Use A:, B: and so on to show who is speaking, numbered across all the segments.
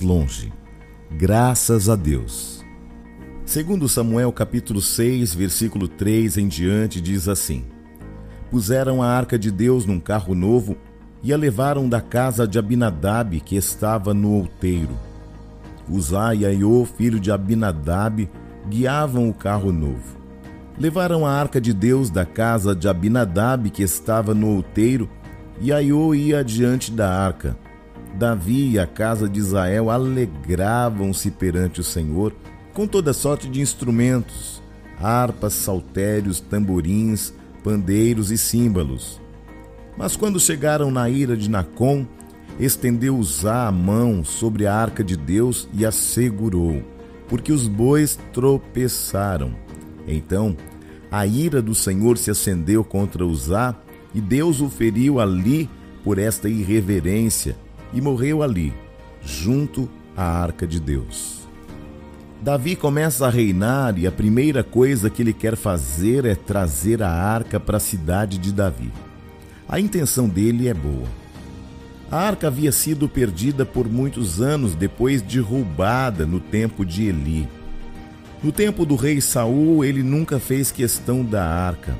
A: longe. Graças a Deus. Segundo Samuel capítulo 6, versículo 3 em diante diz assim: Puseram a arca de Deus num carro novo e a levaram da casa de Abinadab, que estava no outeiro. Uzá e Aiô, filho de Abinadab, guiavam o carro novo. Levaram a arca de Deus da casa de Abinadab, que estava no outeiro, e Aiô ia adiante da arca. Davi e a casa de Israel alegravam-se perante o Senhor com toda sorte de instrumentos, harpas, saltérios, tamborins, pandeiros e símbolos. Mas quando chegaram na ira de Nacon, estendeu Uzá a mão sobre a arca de Deus e a segurou, porque os bois tropeçaram. Então a ira do Senhor se acendeu contra Uzá, e Deus o feriu ali por esta irreverência, e morreu ali, junto à arca de Deus. Davi começa a reinar e a primeira coisa que ele quer fazer é trazer a arca para a cidade de Davi. A intenção dele é boa. A arca havia sido perdida por muitos anos depois de roubada no tempo de Eli. No tempo do rei Saul, ele nunca fez questão da arca.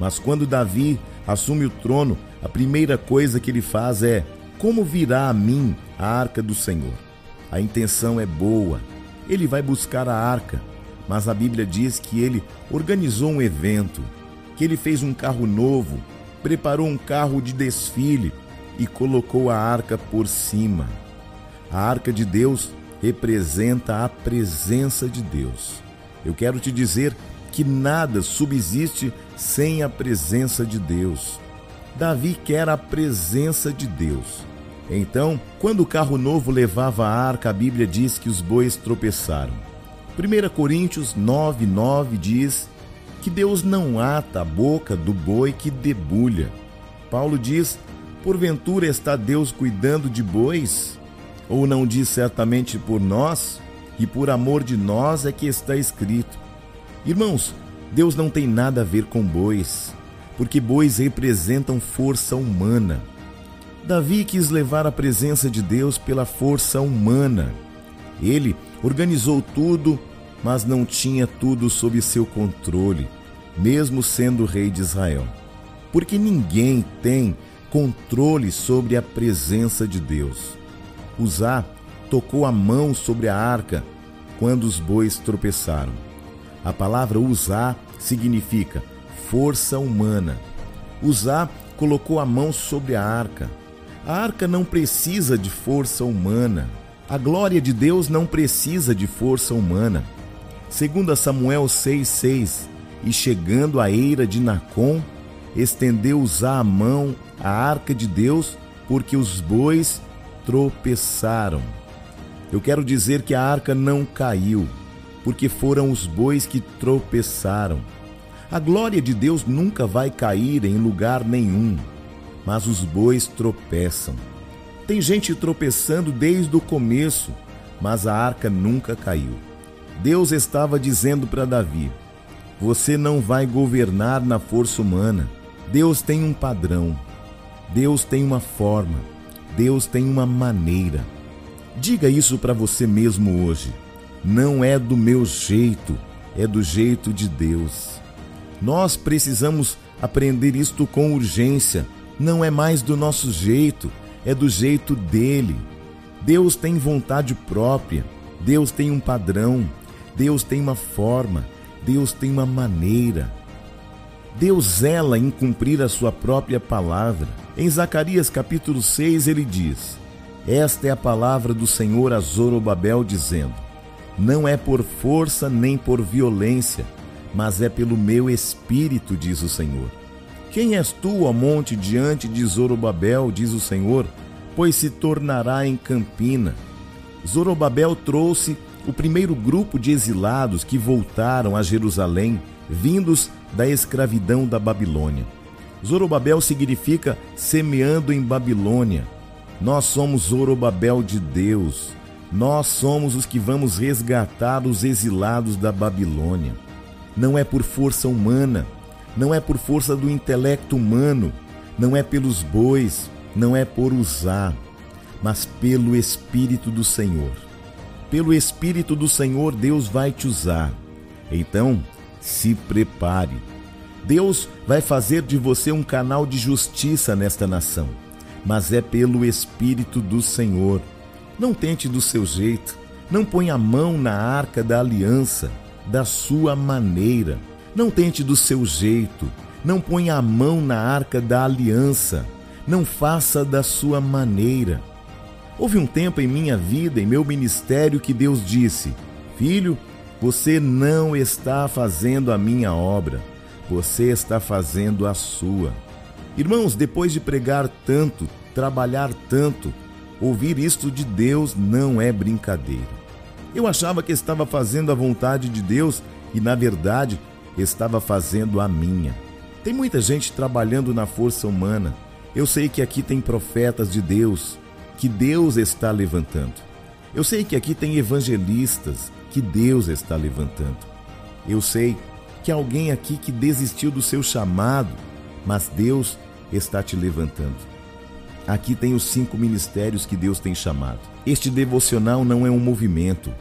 A: Mas quando Davi assume o trono, a primeira coisa que ele faz é como virá a mim a arca do Senhor? A intenção é boa. Ele vai buscar a arca, mas a Bíblia diz que ele organizou um evento, que ele fez um carro novo, preparou um carro de desfile e colocou a arca por cima. A arca de Deus representa a presença de Deus. Eu quero te dizer que nada subsiste sem a presença de Deus. Davi quer a presença de Deus. Então, quando o carro novo levava a arca, a Bíblia diz que os bois tropeçaram. 1 Coríntios 9, 9 diz que Deus não ata a boca do boi que debulha. Paulo diz: Porventura está Deus cuidando de bois? Ou não diz certamente por nós? E por amor de nós é que está escrito. Irmãos, Deus não tem nada a ver com bois, porque bois representam força humana. Davi quis levar a presença de Deus pela força humana. Ele organizou tudo, mas não tinha tudo sob seu controle, mesmo sendo rei de Israel. Porque ninguém tem controle sobre a presença de Deus. Uzá tocou a mão sobre a arca quando os bois tropeçaram. A palavra usar significa força humana. Uzá colocou a mão sobre a arca. A arca não precisa de força humana. A glória de Deus não precisa de força humana. Segundo Samuel 6,6, e chegando à eira de Nacon, estendeu Uzá a mão à arca de Deus, porque os bois tropeçaram. Eu quero dizer que a arca não caiu, porque foram os bois que tropeçaram. A glória de Deus nunca vai cair em lugar nenhum mas os bois tropeçam. Tem gente tropeçando desde o começo, mas a arca nunca caiu. Deus estava dizendo para Davi: Você não vai governar na força humana. Deus tem um padrão. Deus tem uma forma. Deus tem uma maneira. Diga isso para você mesmo hoje. Não é do meu jeito, é do jeito de Deus. Nós precisamos aprender isto com urgência não é mais do nosso jeito, é do jeito dele. Deus tem vontade própria, Deus tem um padrão, Deus tem uma forma, Deus tem uma maneira. Deus zela em cumprir a sua própria palavra. Em Zacarias capítulo 6 ele diz: Esta é a palavra do Senhor a Zorobabel dizendo: Não é por força nem por violência, mas é pelo meu espírito, diz o Senhor. Quem és tu, ó monte, diante de Zorobabel, diz o Senhor, pois se tornará em campina. Zorobabel trouxe o primeiro grupo de exilados que voltaram a Jerusalém, vindos da escravidão da Babilônia. Zorobabel significa semeando em Babilônia. Nós somos Zorobabel de Deus. Nós somos os que vamos resgatar os exilados da Babilônia. Não é por força humana, não é por força do intelecto humano, não é pelos bois, não é por usar, mas pelo Espírito do Senhor. Pelo Espírito do Senhor, Deus vai te usar. Então, se prepare. Deus vai fazer de você um canal de justiça nesta nação, mas é pelo Espírito do Senhor. Não tente do seu jeito, não ponha a mão na arca da aliança, da sua maneira. Não tente do seu jeito, não ponha a mão na arca da aliança, não faça da sua maneira. Houve um tempo em minha vida, em meu ministério, que Deus disse: Filho, você não está fazendo a minha obra, você está fazendo a sua. Irmãos, depois de pregar tanto, trabalhar tanto, ouvir isto de Deus não é brincadeira. Eu achava que estava fazendo a vontade de Deus e, na verdade, estava fazendo a minha. Tem muita gente trabalhando na força humana. Eu sei que aqui tem profetas de Deus, que Deus está levantando. Eu sei que aqui tem evangelistas que Deus está levantando. Eu sei que alguém aqui que desistiu do seu chamado, mas Deus está te levantando. Aqui tem os cinco ministérios que Deus tem chamado. Este devocional não é um movimento,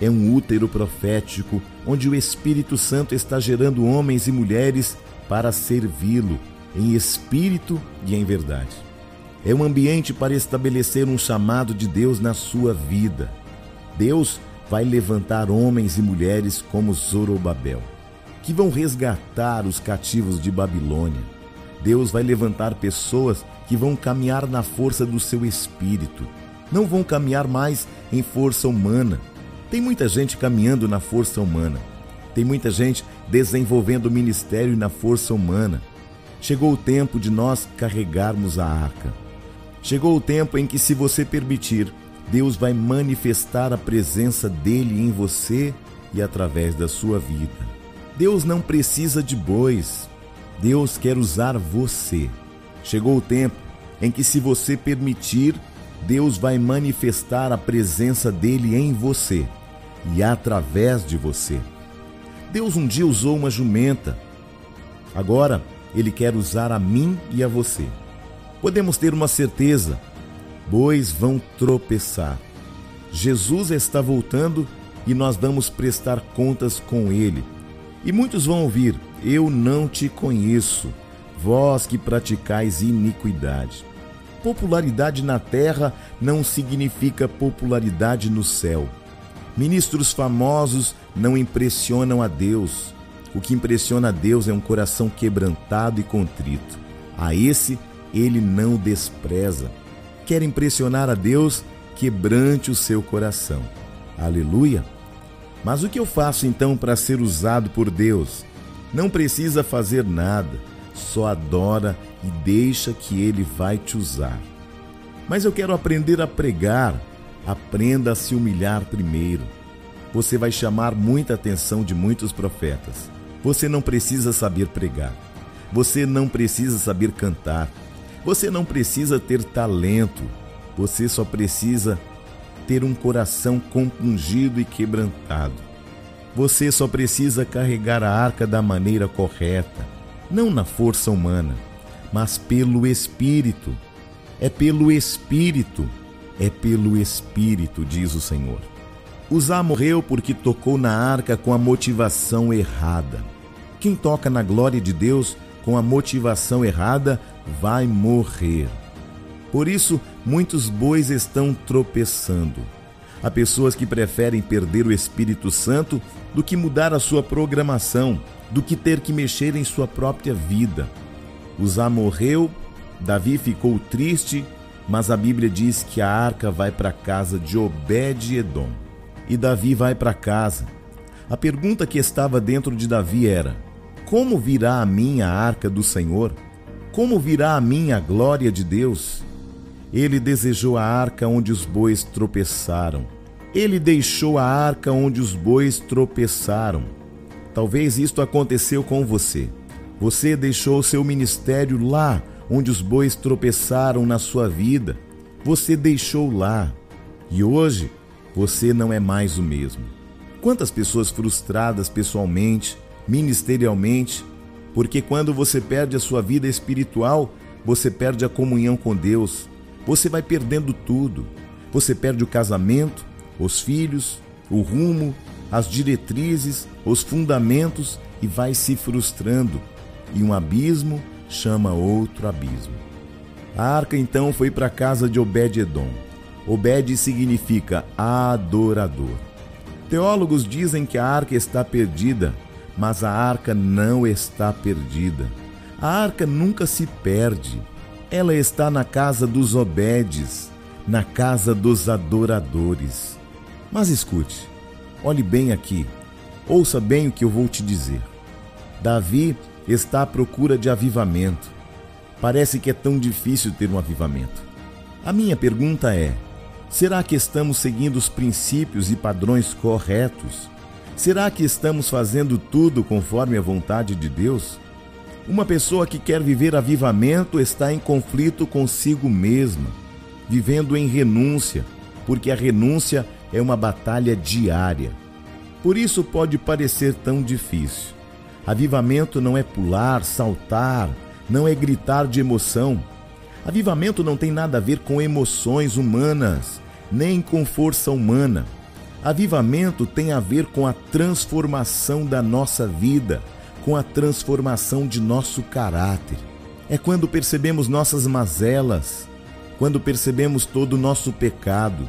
A: é um útero profético onde o Espírito Santo está gerando homens e mulheres para servi-lo em espírito e em verdade. É um ambiente para estabelecer um chamado de Deus na sua vida. Deus vai levantar homens e mulheres como Zorobabel, que vão resgatar os cativos de Babilônia. Deus vai levantar pessoas que vão caminhar na força do seu espírito. Não vão caminhar mais em força humana. Tem muita gente caminhando na força humana. Tem muita gente desenvolvendo o ministério na força humana. Chegou o tempo de nós carregarmos a arca. Chegou o tempo em que, se você permitir, Deus vai manifestar a presença dele em você e através da sua vida. Deus não precisa de bois. Deus quer usar você. Chegou o tempo em que, se você permitir, Deus vai manifestar a presença dele em você e através de você. Deus um dia usou uma jumenta. Agora, ele quer usar a mim e a você podemos ter uma certeza: bois vão tropeçar. Jesus está voltando e nós vamos prestar contas com ele. E muitos vão ouvir: Eu não te conheço, vós que praticais iniquidade. Popularidade na terra não significa popularidade no céu. Ministros famosos não impressionam a Deus. O que impressiona a Deus é um coração quebrantado e contrito. A esse ele não despreza. Quer impressionar a Deus? Quebrante o seu coração. Aleluia! Mas o que eu faço então para ser usado por Deus? Não precisa fazer nada, só adora e deixa que Ele vai te usar. Mas eu quero aprender a pregar. Aprenda a se humilhar primeiro. Você vai chamar muita atenção de muitos profetas. Você não precisa saber pregar. Você não precisa saber cantar. Você não precisa ter talento, você só precisa ter um coração compungido e quebrantado. Você só precisa carregar a arca da maneira correta, não na força humana, mas pelo Espírito. É pelo Espírito, é pelo Espírito, diz o Senhor. Uzá morreu porque tocou na arca com a motivação errada. Quem toca na glória de Deus com a motivação errada vai morrer. Por isso, muitos bois estão tropeçando. Há pessoas que preferem perder o Espírito Santo do que mudar a sua programação, do que ter que mexer em sua própria vida. Uzá morreu, Davi ficou triste, mas a Bíblia diz que a arca vai para a casa de Obed-Edom. E Davi vai para casa. A pergunta que estava dentro de Davi era: Como virá a mim a arca do Senhor? Como virá a mim a glória de Deus? Ele desejou a arca onde os bois tropeçaram. Ele deixou a arca onde os bois tropeçaram. Talvez isto aconteceu com você. Você deixou seu ministério lá onde os bois tropeçaram na sua vida. Você deixou lá. E hoje você não é mais o mesmo. Quantas pessoas frustradas pessoalmente, ministerialmente, porque quando você perde a sua vida espiritual, você perde a comunhão com Deus, você vai perdendo tudo. Você perde o casamento, os filhos, o rumo, as diretrizes, os fundamentos e vai se frustrando. E um abismo chama outro abismo. A arca então foi para a casa de Obed-Edom. Obed significa adorador. Teólogos dizem que a arca está perdida, mas a arca não está perdida. A arca nunca se perde. Ela está na casa dos Obedes, na casa dos adoradores. Mas escute, olhe bem aqui, ouça bem o que eu vou te dizer. Davi está à procura de avivamento. Parece que é tão difícil ter um avivamento. A minha pergunta é: será que estamos seguindo os princípios e padrões corretos? Será que estamos fazendo tudo conforme a vontade de Deus? Uma pessoa que quer viver avivamento está em conflito consigo mesma, vivendo em renúncia, porque a renúncia é uma batalha diária. Por isso pode parecer tão difícil. Avivamento não é pular, saltar, não é gritar de emoção. Avivamento não tem nada a ver com emoções humanas, nem com força humana. Avivamento tem a ver com a transformação da nossa vida, com a transformação de nosso caráter. É quando percebemos nossas mazelas, quando percebemos todo o nosso pecado,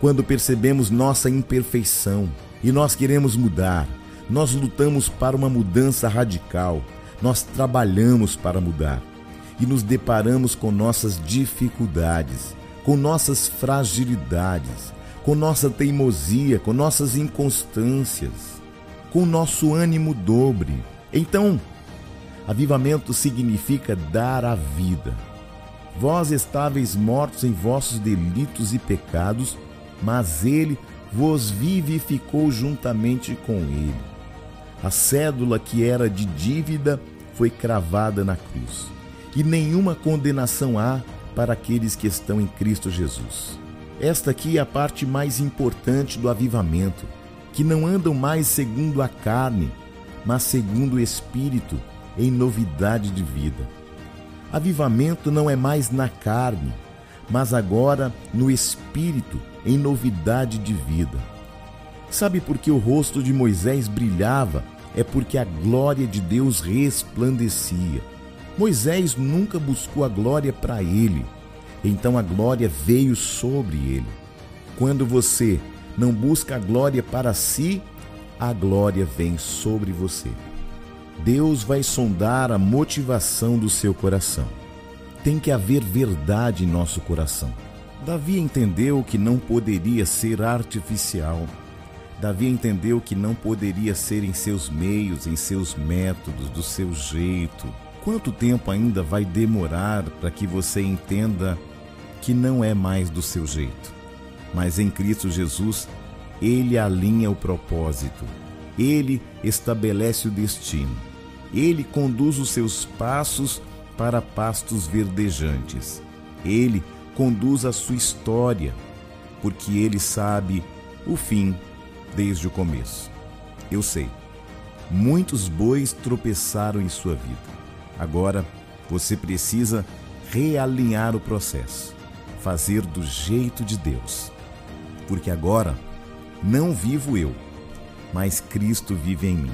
A: quando percebemos nossa imperfeição e nós queremos mudar. Nós lutamos para uma mudança radical, nós trabalhamos para mudar e nos deparamos com nossas dificuldades, com nossas fragilidades, com nossa teimosia, com nossas inconstâncias, com nosso ânimo dobre. Então, avivamento significa dar a vida. Vós estáveis mortos em vossos delitos e pecados, mas ele vos vivificou juntamente com ele. A cédula que era de dívida foi cravada na cruz, e nenhuma condenação há para aqueles que estão em Cristo Jesus. Esta aqui é a parte mais importante do avivamento, que não andam mais segundo a carne, mas segundo o Espírito, em novidade de vida. Avivamento não é mais na carne, mas agora no Espírito, em novidade de vida. Sabe por que o rosto de Moisés brilhava? É porque a glória de Deus resplandecia. Moisés nunca buscou a glória para ele, então a glória veio sobre ele. Quando você não busca a glória para si, a glória vem sobre você. Deus vai sondar a motivação do seu coração. Tem que haver verdade em nosso coração. Davi entendeu que não poderia ser artificial. Davi entendeu que não poderia ser em seus meios, em seus métodos, do seu jeito. Quanto tempo ainda vai demorar para que você entenda que não é mais do seu jeito. Mas em Cristo Jesus, ele alinha o propósito, ele estabelece o destino, ele conduz os seus passos para pastos verdejantes, ele conduz a sua história, porque ele sabe o fim desde o começo. Eu sei, muitos bois tropeçaram em sua vida. Agora você precisa realinhar o processo fazer do jeito de Deus. Porque agora não vivo eu, mas Cristo vive em mim.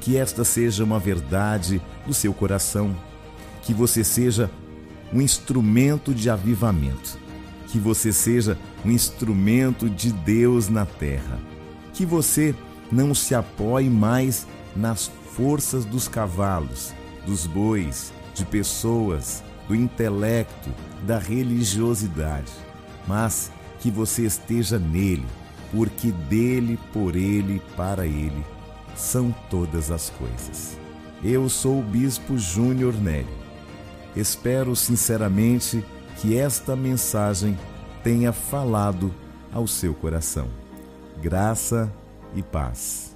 A: Que esta seja uma verdade do seu coração, que você seja um instrumento de avivamento, que você seja um instrumento de Deus na terra, que você não se apoie mais nas forças dos cavalos, dos bois, de pessoas, do intelecto, da religiosidade, mas que você esteja nele, porque dele, por ele, para ele são todas as coisas. Eu sou o Bispo Júnior Nélio. Espero sinceramente que esta mensagem tenha falado ao seu coração. Graça e paz.